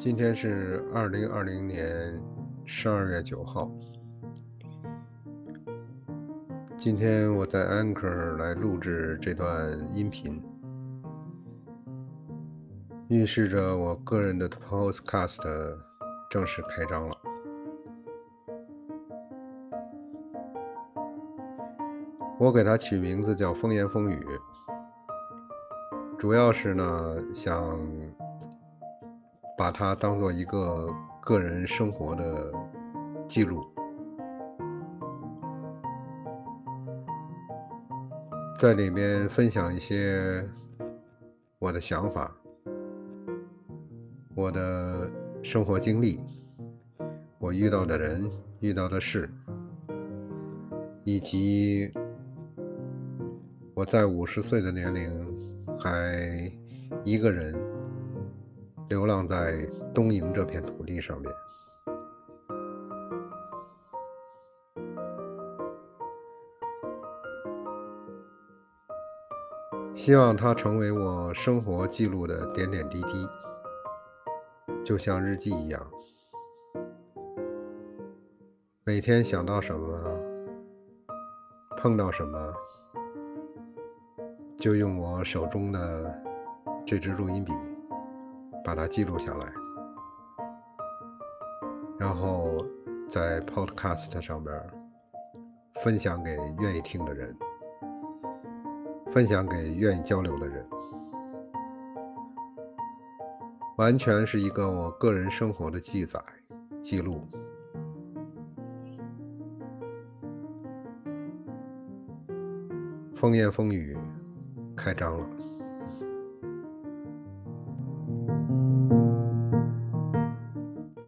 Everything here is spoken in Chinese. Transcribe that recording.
今天是二零二零年十二月九号。今天我在 Anchor 来录制这段音频，预示着我个人的 Podcast 正式开张了。我给它取名字叫“风言风语”，主要是呢想。把它当做一个个人生活的记录，在里面分享一些我的想法、我的生活经历、我遇到的人、遇到的事，以及我在五十岁的年龄还一个人。流浪在东瀛这片土地上面，希望它成为我生活记录的点点滴滴，就像日记一样，每天想到什么，碰到什么，就用我手中的这支录音笔。把它记录下来，然后在 Podcast 上边分享给愿意听的人，分享给愿意交流的人，完全是一个我个人生活的记载记录。风言风语开张了。